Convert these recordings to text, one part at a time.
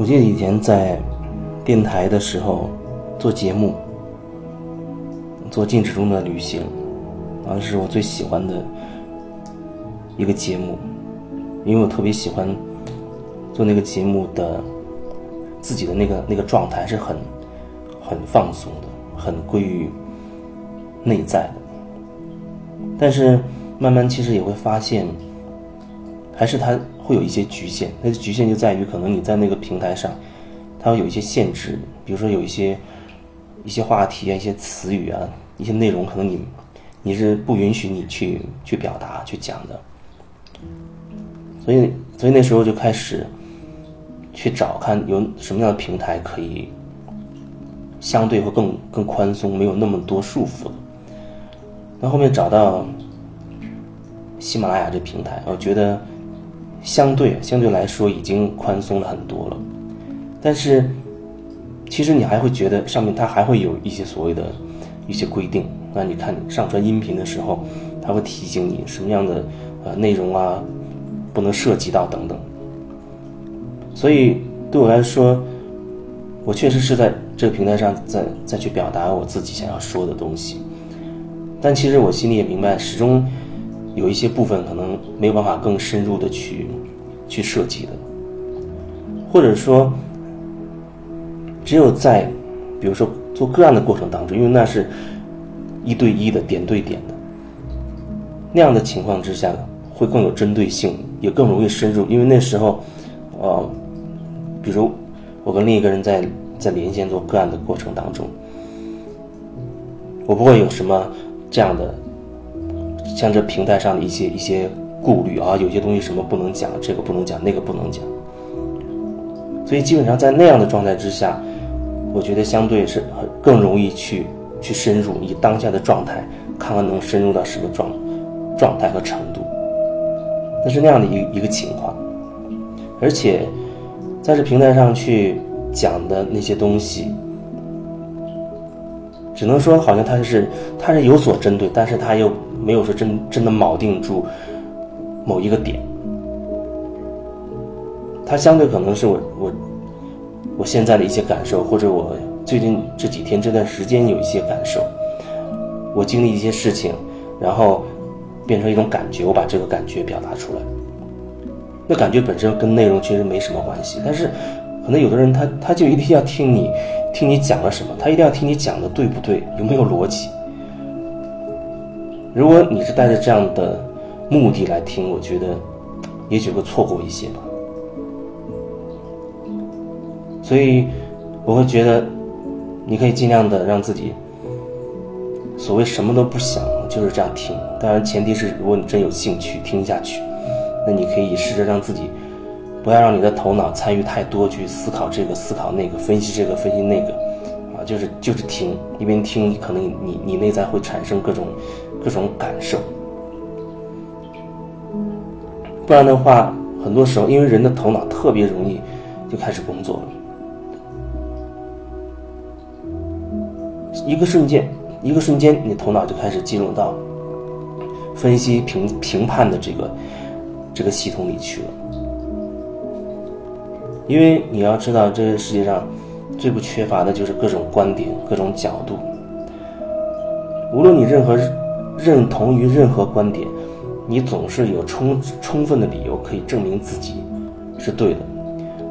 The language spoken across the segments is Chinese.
我记得以前在电台的时候做节目，做《静止中的旅行》，啊，是我最喜欢的一个节目，因为我特别喜欢做那个节目的自己的那个那个状态是很很放松的，很归于内在的。但是慢慢其实也会发现，还是他。会有一些局限，那局限就在于可能你在那个平台上，它会有一些限制，比如说有一些一些话题啊、一些词语啊、一些内容，可能你你是不允许你去去表达、去讲的。所以，所以那时候就开始去找看有什么样的平台可以相对会更更宽松，没有那么多束缚的。那后面找到喜马拉雅这平台，我觉得。相对相对来说已经宽松了很多了，但是其实你还会觉得上面它还会有一些所谓的一些规定。那你看上传音频的时候，它会提醒你什么样的呃内容啊不能涉及到等等。所以对我来说，我确实是在这个平台上在再去表达我自己想要说的东西，但其实我心里也明白，始终。有一些部分可能没有办法更深入的去去设计的，或者说，只有在比如说做个案的过程当中，因为那是一对一的点对点的那样的情况之下，会更有针对性，也更容易深入。因为那时候，呃，比如我跟另一个人在在连线做个案的过程当中，我不会有什么这样的。像这平台上的一些一些顾虑啊，有些东西什么不能讲，这个不能讲，那个不能讲。所以基本上在那样的状态之下，我觉得相对是更容易去去深入，以当下的状态看看能深入到什么状状态和程度。那是那样的一一个情况，而且在这平台上去讲的那些东西。只能说，好像他是他是有所针对，但是他又没有说真真的铆定住某一个点。他相对可能是我我我现在的一些感受，或者我最近这几天这段时间有一些感受，我经历一些事情，然后变成一种感觉，我把这个感觉表达出来。那感觉本身跟内容其实没什么关系，但是可能有的人他他就一定要听你。听你讲了什么，他一定要听你讲的对不对，有没有逻辑。如果你是带着这样的目的来听，我觉得也许会错过一些吧。所以我会觉得，你可以尽量的让自己所谓什么都不想，就是这样听。当然，前提是如果你真有兴趣听下去，那你可以试着让自己。不要让你的头脑参与太多，去思考这个、思考那个、分析这个、分析那个，啊，就是就是听，一边听，可能你你内在会产生各种各种感受。不然的话，很多时候因为人的头脑特别容易就开始工作了，一个瞬间，一个瞬间，你头脑就开始进入到分析、评评判的这个这个系统里去了。因为你要知道，这个世界上最不缺乏的就是各种观点、各种角度。无论你任何认同于任何观点，你总是有充充分的理由可以证明自己是对的。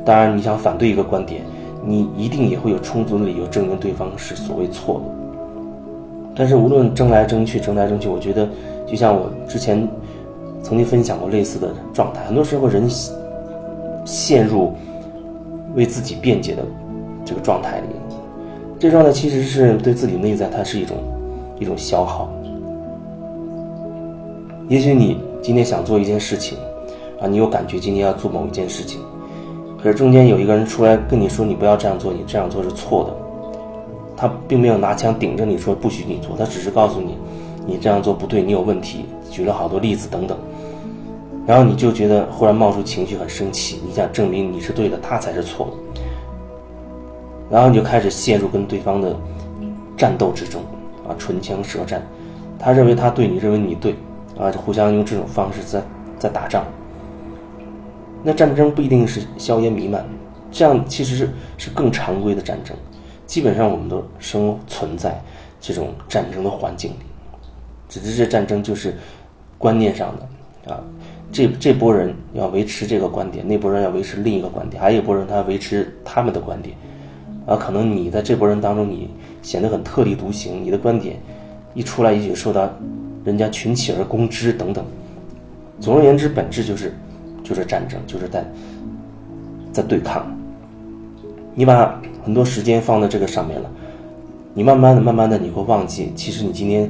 当然，你想反对一个观点，你一定也会有充足的理由证明对方是所谓错的。但是，无论争来争去、争来争去，我觉得就像我之前曾经分享过类似的状态，很多时候人陷入。为自己辩解的这个状态里，这状态其实是对自己内在，它是一种一种消耗。也许你今天想做一件事情，啊，你有感觉今天要做某一件事情，可是中间有一个人出来跟你说你不要这样做，你这样做是错的。他并没有拿枪顶着你说不许你做，他只是告诉你你这样做不对，你有问题，举了好多例子等等。然后你就觉得忽然冒出情绪，很生气，你想证明你是对的，他才是错的。然后你就开始陷入跟对方的战斗之中，啊，唇枪舌战，他认为他对，你认为你对，啊，就互相用这种方式在在打仗。那战争不一定是硝烟弥漫，这样其实是是更常规的战争。基本上我们都生存在这种战争的环境里，只是这战争就是观念上的啊。这这波人要维持这个观点，那波人要维持另一个观点，还有一波人他维持他们的观点。啊，可能你在这波人当中，你显得很特立独行，你的观点一出来，也许受到人家群起而攻之等等。总而言之，本质就是就是战争，就是在在对抗。你把很多时间放在这个上面了，你慢慢的、慢慢的，你会忘记，其实你今天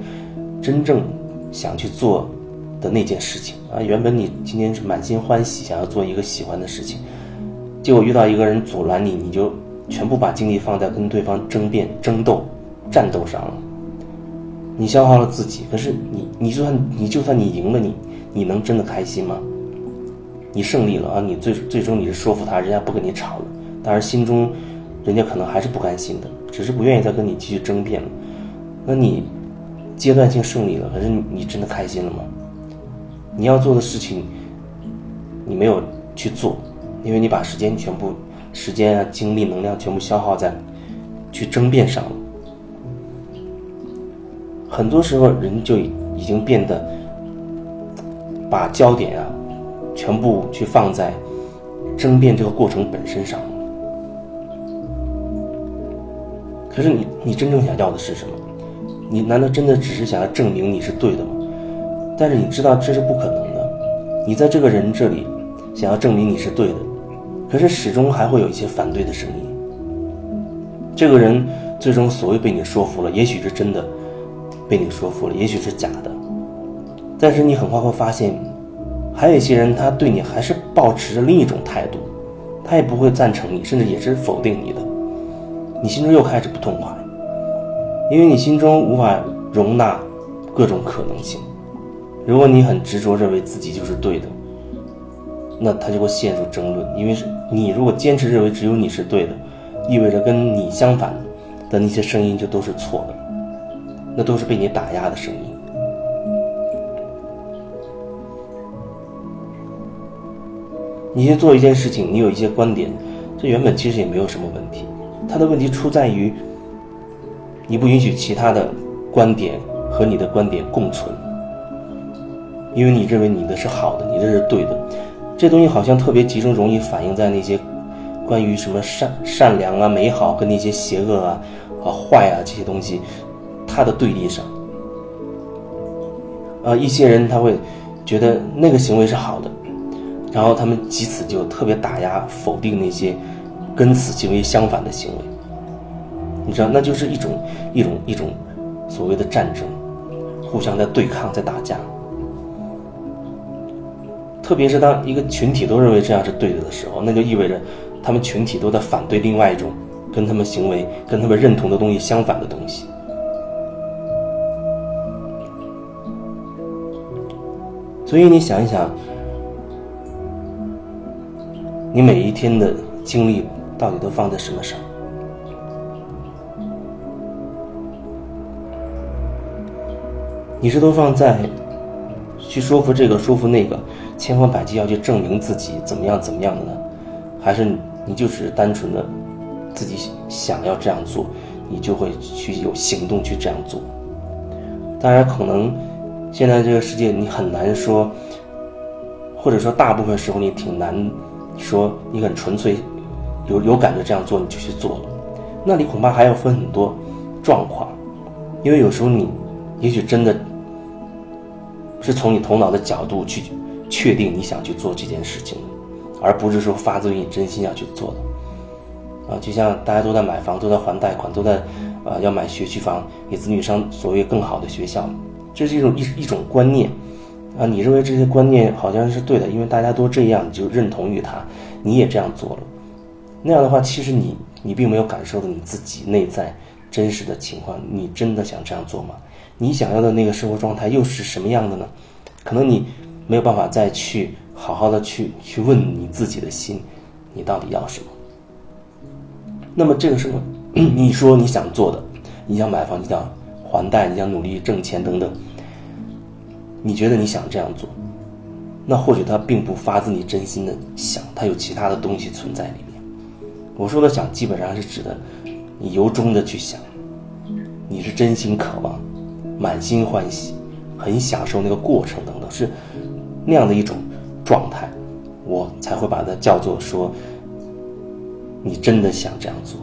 真正想去做的那件事情啊。原本你今天是满心欢喜，想要做一个喜欢的事情，结果遇到一个人阻拦你，你就全部把精力放在跟对方争辩、争斗、战斗上了。你消耗了自己，可是你，你就算你就算你赢了，你你能真的开心吗？你胜利了啊，你最最终你是说服他，人家不跟你吵了。但是心中，人家可能还是不甘心的，只是不愿意再跟你继续争辩了。那你阶段性胜利了，可是你真的开心了吗？你要做的事情，你没有去做，因为你把时间全部、时间啊、精力、能量全部消耗在去争辩上了。很多时候，人就已经变得把焦点啊，全部去放在争辩这个过程本身上。可是你，你真正想要的是什么？你难道真的只是想要证明你是对的吗？但是你知道这是不可能的。你在这个人这里想要证明你是对的，可是始终还会有一些反对的声音。这个人最终所谓被你说服了，也许是真的被你说服了，也许是假的。但是你很快会发现，还有一些人他对你还是保持着另一种态度，他也不会赞成你，甚至也是否定你的。你心中又开始不痛快，因为你心中无法容纳各种可能性。如果你很执着认为自己就是对的，那他就会陷入争论。因为是你如果坚持认为只有你是对的，意味着跟你相反的那些声音就都是错的，那都是被你打压的声音。你去做一件事情，你有一些观点，这原本其实也没有什么问题。他的问题出在于，你不允许其他的观点和你的观点共存，因为你认为你的是好的，你的是对的。这东西好像特别集中，容易反映在那些关于什么善善良啊、美好跟那些邪恶啊、啊坏啊这些东西，他的对立上。啊，一些人他会觉得那个行为是好的，然后他们即此就特别打压、否定那些。跟此行为相反的行为，你知道，那就是一种一种一种所谓的战争，互相在对抗，在打架。特别是当一个群体都认为这样是对的的时候，那就意味着他们群体都在反对另外一种跟他们行为、跟他们认同的东西相反的东西。所以你想一想，你每一天的经历。到底都放在什么上？你是都放在去说服这个、说服那个，千方百计要去证明自己怎么样、怎么样的呢？还是你就是单纯的自己想要这样做，你就会去有行动去这样做？当然，可能现在这个世界你很难说，或者说大部分时候你挺难说，你很纯粹。有有感觉这样做你就去做了，那你恐怕还要分很多状况，因为有时候你也许真的是从你头脑的角度去确定你想去做这件事情，而不是说发自于你真心要去做的。啊，就像大家都在买房，都在还贷款，都在啊要买学区房，给子女上所谓更好的学校，这是一种一一种观念啊。你认为这些观念好像是对的，因为大家都这样，你就认同于他，你也这样做了。那样的话，其实你你并没有感受到你自己内在真实的情况。你真的想这样做吗？你想要的那个生活状态又是什么样的呢？可能你没有办法再去好好的去去问你自己的心，你到底要什么？那么这个时候？你说你想做的，你想买房，你想还贷，你想努力挣钱等等，你觉得你想这样做，那或许他并不发自你真心的想，他有其他的东西存在里面。我说的想，基本上是指的你由衷的去想，你是真心渴望，满心欢喜，很享受那个过程等等，是那样的一种状态，我才会把它叫做说，你真的想这样做。